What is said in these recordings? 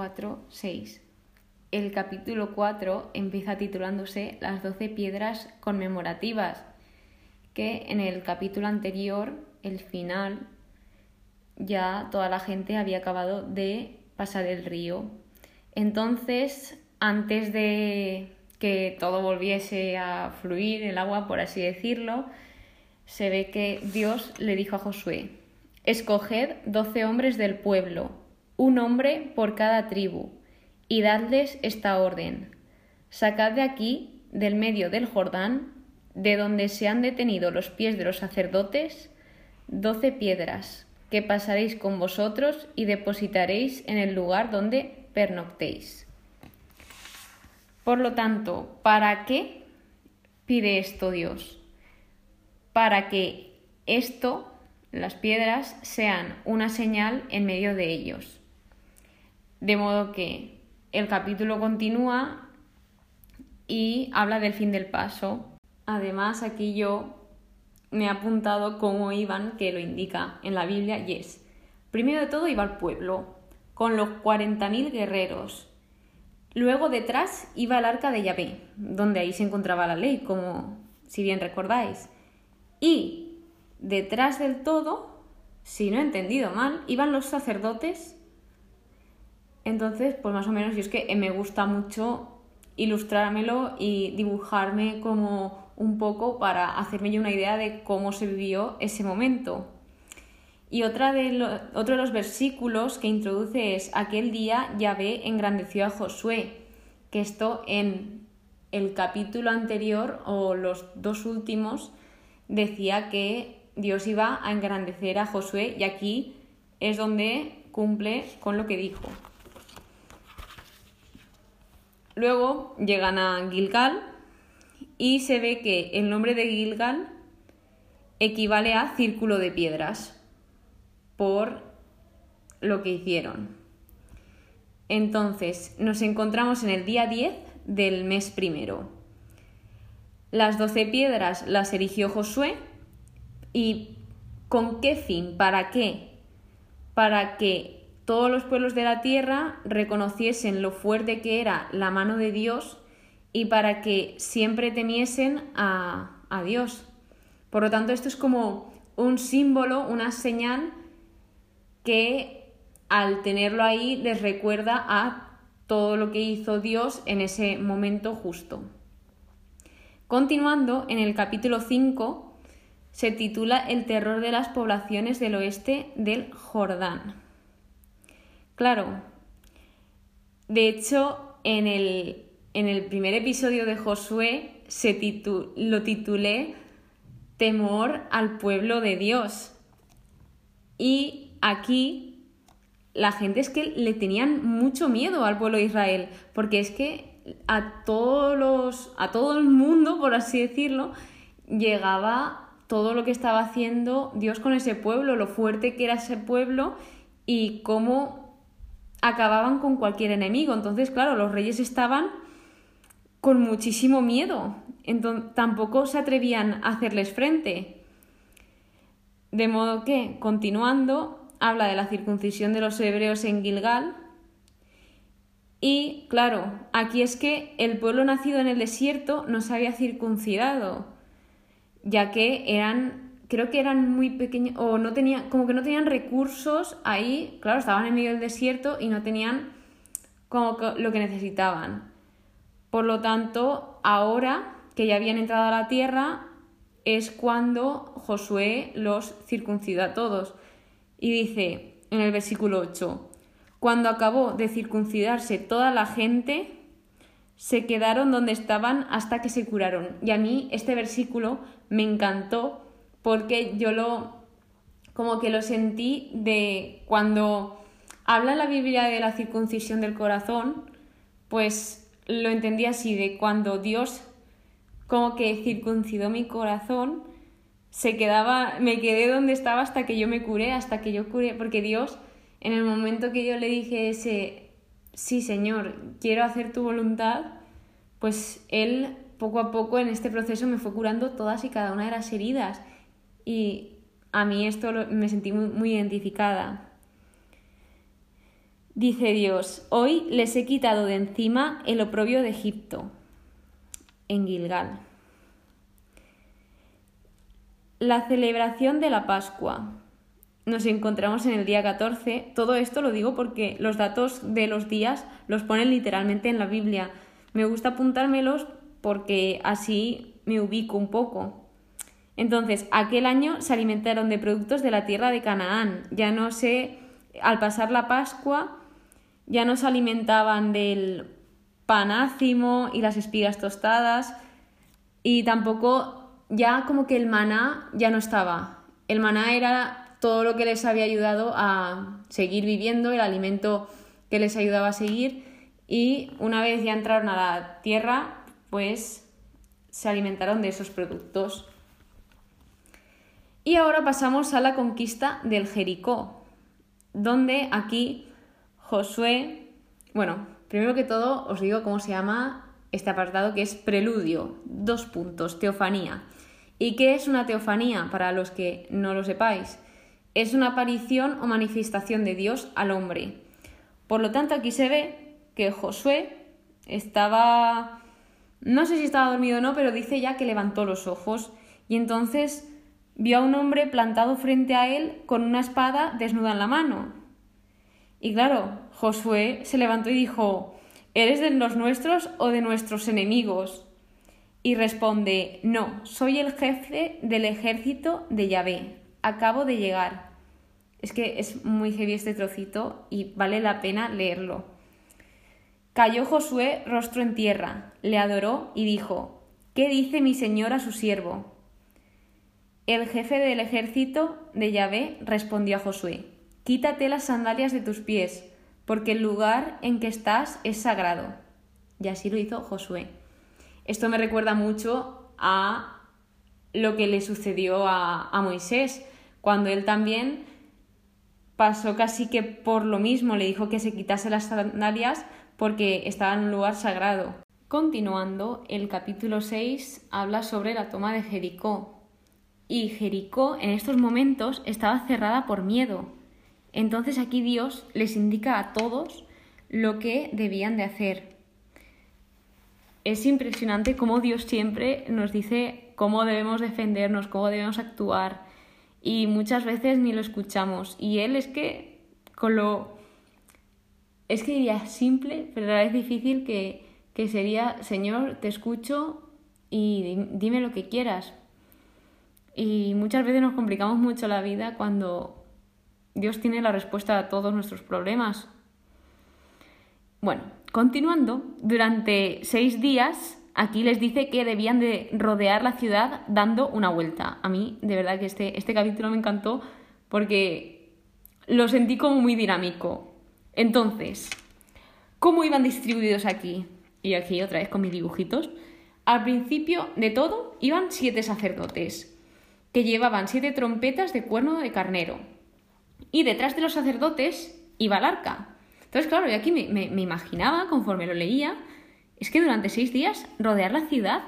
4, 6. El capítulo 4 empieza titulándose Las doce piedras conmemorativas, que en el capítulo anterior, el final, ya toda la gente había acabado de pasar el río. Entonces, antes de que todo volviese a fluir el agua, por así decirlo, se ve que Dios le dijo a Josué, escoged doce hombres del pueblo, un hombre por cada tribu, y dadles esta orden, sacad de aquí, del medio del Jordán, de donde se han detenido los pies de los sacerdotes, doce piedras, que pasaréis con vosotros y depositaréis en el lugar donde pernoctéis. Por lo tanto, ¿para qué pide esto Dios? Para que esto, las piedras, sean una señal en medio de ellos. De modo que el capítulo continúa y habla del fin del paso. Además, aquí yo me he apuntado cómo iban, que lo indica en la Biblia, y es, primero de todo iba el pueblo, con los 40.000 guerreros, Luego detrás iba el arca de Yahvé, donde ahí se encontraba la ley, como si bien recordáis. Y detrás del todo, si no he entendido mal, iban los sacerdotes. Entonces, pues más o menos, yo es que me gusta mucho ilustrármelo y dibujarme como un poco para hacerme yo una idea de cómo se vivió ese momento. Y otra de otro de los versículos que introduce es aquel día Yahvé engrandeció a Josué, que esto en el capítulo anterior o los dos últimos decía que Dios iba a engrandecer a Josué y aquí es donde cumple con lo que dijo. Luego llegan a Gilgal y se ve que el nombre de Gilgal equivale a círculo de piedras por lo que hicieron. Entonces, nos encontramos en el día 10 del mes primero. Las doce piedras las erigió Josué y ¿con qué fin? ¿Para qué? Para que todos los pueblos de la tierra reconociesen lo fuerte que era la mano de Dios y para que siempre temiesen a, a Dios. Por lo tanto, esto es como un símbolo, una señal que al tenerlo ahí les recuerda a todo lo que hizo Dios en ese momento justo. Continuando, en el capítulo 5 se titula El terror de las poblaciones del oeste del Jordán. Claro, de hecho, en el, en el primer episodio de Josué se lo titulé Temor al pueblo de Dios. Y aquí la gente es que le tenían mucho miedo al pueblo de Israel, porque es que a todos los, a todo el mundo, por así decirlo, llegaba todo lo que estaba haciendo Dios con ese pueblo, lo fuerte que era ese pueblo y cómo acababan con cualquier enemigo. Entonces, claro, los reyes estaban con muchísimo miedo, entonces tampoco se atrevían a hacerles frente. De modo que, continuando, habla de la circuncisión de los hebreos en Gilgal. Y claro, aquí es que el pueblo nacido en el desierto no se había circuncidado, ya que eran, creo que eran muy pequeños, o no tenían, como que no tenían recursos ahí, claro, estaban en medio del desierto y no tenían como lo que necesitaban. Por lo tanto, ahora que ya habían entrado a la tierra, es cuando Josué los circuncidó a todos. Y dice en el versículo 8, cuando acabó de circuncidarse toda la gente, se quedaron donde estaban hasta que se curaron. Y a mí este versículo me encantó porque yo lo como que lo sentí de cuando habla la Biblia de la circuncisión del corazón, pues lo entendí así, de cuando Dios como que circuncidó mi corazón se quedaba, me quedé donde estaba hasta que yo me curé, hasta que yo curé, porque Dios, en el momento que yo le dije ese, sí Señor, quiero hacer tu voluntad, pues Él poco a poco en este proceso me fue curando todas y cada una de las heridas. Y a mí esto me sentí muy, muy identificada. Dice Dios, hoy les he quitado de encima el oprobio de Egipto, en Gilgal. La celebración de la Pascua. Nos encontramos en el día 14. Todo esto lo digo porque los datos de los días los ponen literalmente en la Biblia. Me gusta apuntármelos porque así me ubico un poco. Entonces, aquel año se alimentaron de productos de la tierra de Canaán. Ya no sé, al pasar la Pascua, ya no se alimentaban del panácimo y las espigas tostadas y tampoco ya como que el maná ya no estaba. El maná era todo lo que les había ayudado a seguir viviendo, el alimento que les ayudaba a seguir y una vez ya entraron a la tierra, pues se alimentaron de esos productos. Y ahora pasamos a la conquista del Jericó, donde aquí Josué, bueno, primero que todo os digo cómo se llama este apartado que es preludio, dos puntos, teofanía. ¿Y qué es una teofanía para los que no lo sepáis? Es una aparición o manifestación de Dios al hombre. Por lo tanto, aquí se ve que Josué estaba, no sé si estaba dormido o no, pero dice ya que levantó los ojos y entonces vio a un hombre plantado frente a él con una espada desnuda en la mano. Y claro, Josué se levantó y dijo, ¿Eres de los nuestros o de nuestros enemigos? Y responde, no, soy el jefe del ejército de Yahvé, acabo de llegar. Es que es muy heavy este trocito y vale la pena leerlo. Cayó Josué rostro en tierra, le adoró y dijo, ¿qué dice mi señor a su siervo? El jefe del ejército de Yahvé respondió a Josué, Quítate las sandalias de tus pies, porque el lugar en que estás es sagrado. Y así lo hizo Josué. Esto me recuerda mucho a lo que le sucedió a, a Moisés, cuando él también pasó casi que por lo mismo, le dijo que se quitase las sandalias porque estaba en un lugar sagrado. Continuando, el capítulo 6 habla sobre la toma de Jericó. Y Jericó en estos momentos estaba cerrada por miedo, entonces aquí Dios les indica a todos lo que debían de hacer. Es impresionante cómo Dios siempre nos dice cómo debemos defendernos, cómo debemos actuar y muchas veces ni lo escuchamos. Y Él es que con lo... Es que diría simple, pero a la vez difícil que, que sería, Señor, te escucho y dime lo que quieras. Y muchas veces nos complicamos mucho la vida cuando Dios tiene la respuesta a todos nuestros problemas. Bueno, continuando, durante seis días aquí les dice que debían de rodear la ciudad dando una vuelta. A mí, de verdad que este, este capítulo me encantó porque lo sentí como muy dinámico. Entonces, ¿cómo iban distribuidos aquí? Y aquí otra vez con mis dibujitos. Al principio de todo iban siete sacerdotes, que llevaban siete trompetas de cuerno de carnero, y detrás de los sacerdotes iba el arca. Entonces, claro, yo aquí me, imaginaba, conforme lo leía, es que durante seis días rodear la ciudad,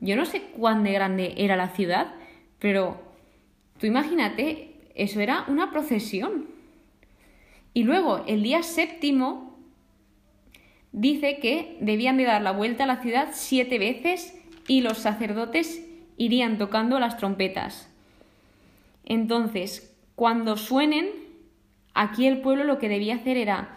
yo no sé cuán de grande era la ciudad, pero tú imagínate, eso era una procesión. Y luego, el día séptimo, dice que debían de dar la vuelta a la ciudad siete veces y los sacerdotes irían tocando las trompetas. Entonces, cuando suenen, aquí el pueblo lo que debía hacer era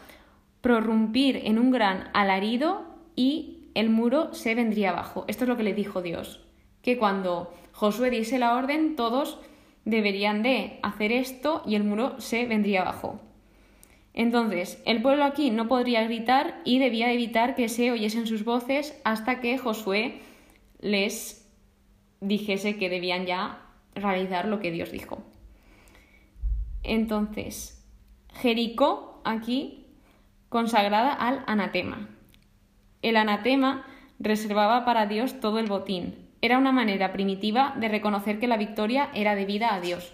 prorrumpir en un gran alarido y el muro se vendría abajo. Esto es lo que le dijo Dios, que cuando Josué diese la orden, todos deberían de hacer esto y el muro se vendría abajo. Entonces, el pueblo aquí no podría gritar y debía evitar que se oyesen sus voces hasta que Josué les dijese que debían ya realizar lo que Dios dijo. Entonces, Jericó aquí consagrada al anatema. El anatema reservaba para Dios todo el botín. Era una manera primitiva de reconocer que la victoria era debida a Dios.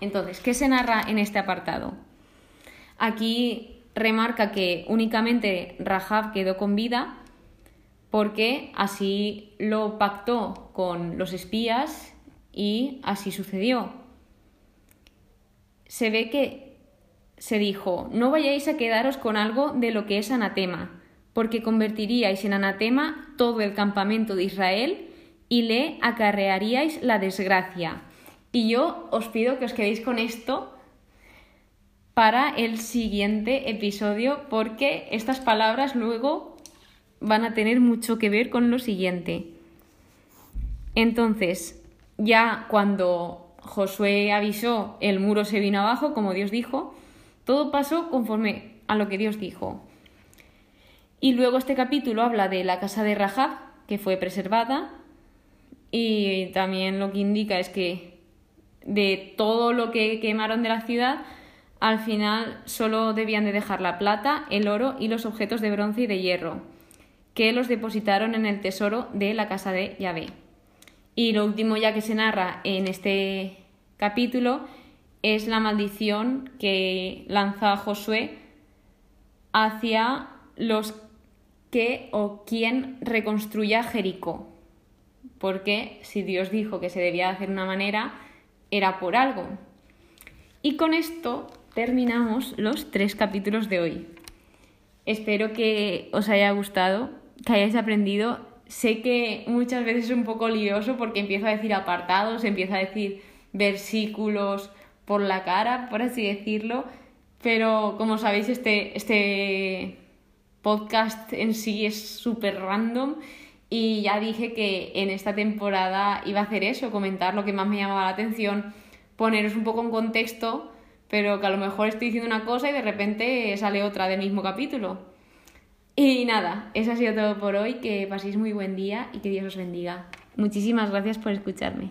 Entonces, ¿qué se narra en este apartado? Aquí remarca que únicamente Rahab quedó con vida porque así lo pactó con los espías y así sucedió se ve que se dijo, no vayáis a quedaros con algo de lo que es anatema, porque convertiríais en anatema todo el campamento de Israel y le acarrearíais la desgracia. Y yo os pido que os quedéis con esto para el siguiente episodio, porque estas palabras luego van a tener mucho que ver con lo siguiente. Entonces, ya cuando Josué avisó, el muro se vino abajo, como Dios dijo, todo pasó conforme a lo que Dios dijo. Y luego este capítulo habla de la casa de Rahab, que fue preservada, y también lo que indica es que de todo lo que quemaron de la ciudad, al final solo debían de dejar la plata, el oro y los objetos de bronce y de hierro, que los depositaron en el tesoro de la casa de Yahvé. Y lo último ya que se narra en este capítulo es la maldición que lanza Josué hacia los que o quien reconstruya Jericó. Porque si Dios dijo que se debía hacer de una manera, era por algo. Y con esto terminamos los tres capítulos de hoy. Espero que os haya gustado, que hayáis aprendido. Sé que muchas veces es un poco lioso porque empiezo a decir apartados, empiezo a decir versículos, por la cara, por así decirlo. Pero como sabéis, este, este podcast en sí es súper random y ya dije que en esta temporada iba a hacer eso, comentar lo que más me llamaba la atención, poneros un poco en contexto, pero que a lo mejor estoy diciendo una cosa y de repente sale otra del mismo capítulo. Y nada, eso ha sido todo por hoy, que paséis muy buen día y que Dios os bendiga. Muchísimas gracias por escucharme.